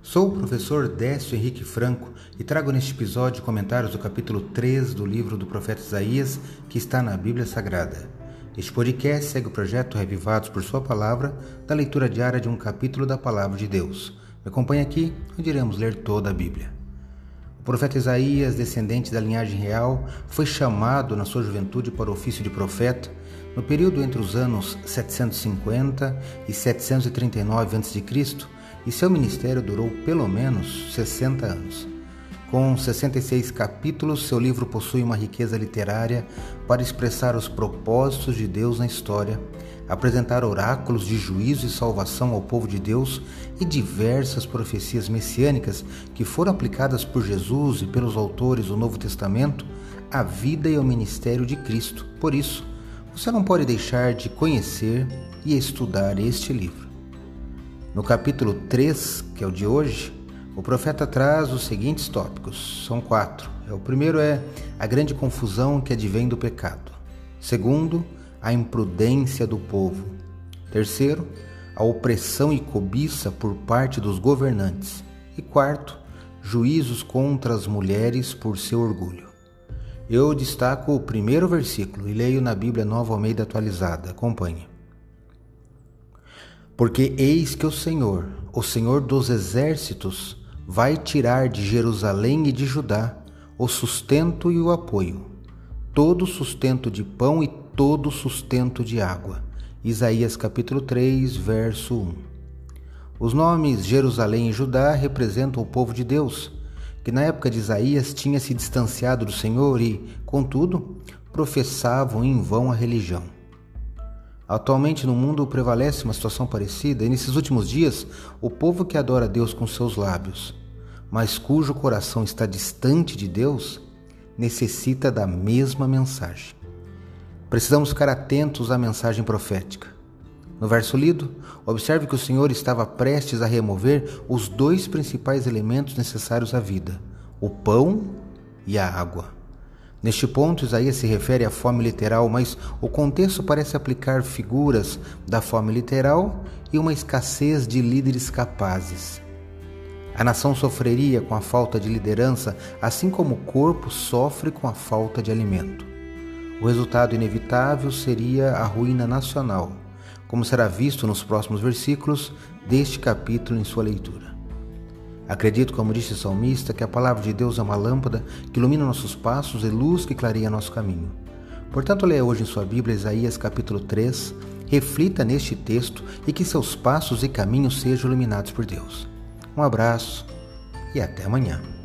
Sou o professor Décio Henrique Franco e trago neste episódio comentários do capítulo 3 do livro do profeta Isaías, que está na Bíblia Sagrada. Este podcast segue o projeto Revivados por Sua Palavra, da leitura diária de um capítulo da Palavra de Deus. Me acompanhe aqui, onde iremos ler toda a Bíblia. O profeta Isaías, descendente da linhagem real, foi chamado na sua juventude para o ofício de profeta no período entre os anos 750 e 739 a.C e seu ministério durou pelo menos 60 anos. Com 66 capítulos, seu livro possui uma riqueza literária para expressar os propósitos de Deus na história, apresentar oráculos de juízo e salvação ao povo de Deus e diversas profecias messiânicas que foram aplicadas por Jesus e pelos autores do Novo Testamento à vida e ao ministério de Cristo. Por isso, você não pode deixar de conhecer e estudar este livro. No capítulo 3, que é o de hoje, o profeta traz os seguintes tópicos. São quatro. É, o primeiro é a grande confusão que advém do pecado. Segundo, a imprudência do povo. Terceiro, a opressão e cobiça por parte dos governantes. E quarto, juízos contra as mulheres por seu orgulho. Eu destaco o primeiro versículo e leio na Bíblia Nova Almeida atualizada. Acompanhe. Porque eis que o Senhor, o Senhor dos exércitos, vai tirar de Jerusalém e de Judá o sustento e o apoio, todo sustento de pão e todo sustento de água. Isaías capítulo 3, verso 1. Os nomes Jerusalém e Judá representam o povo de Deus, que na época de Isaías tinha se distanciado do Senhor e, contudo, professavam em vão a religião. Atualmente no mundo prevalece uma situação parecida e nesses últimos dias o povo que adora a Deus com seus lábios, mas cujo coração está distante de Deus, necessita da mesma mensagem. Precisamos ficar atentos à mensagem profética. No verso lido, observe que o Senhor estava prestes a remover os dois principais elementos necessários à vida: o pão e a água. Neste ponto, Isaías se refere à fome literal, mas o contexto parece aplicar figuras da fome literal e uma escassez de líderes capazes. A nação sofreria com a falta de liderança, assim como o corpo sofre com a falta de alimento. O resultado inevitável seria a ruína nacional, como será visto nos próximos versículos deste capítulo em sua leitura. Acredito, como disse o salmista, que a palavra de Deus é uma lâmpada que ilumina nossos passos e luz que clareia nosso caminho. Portanto, leia hoje em sua Bíblia Isaías capítulo 3, reflita neste texto e que seus passos e caminhos sejam iluminados por Deus. Um abraço e até amanhã.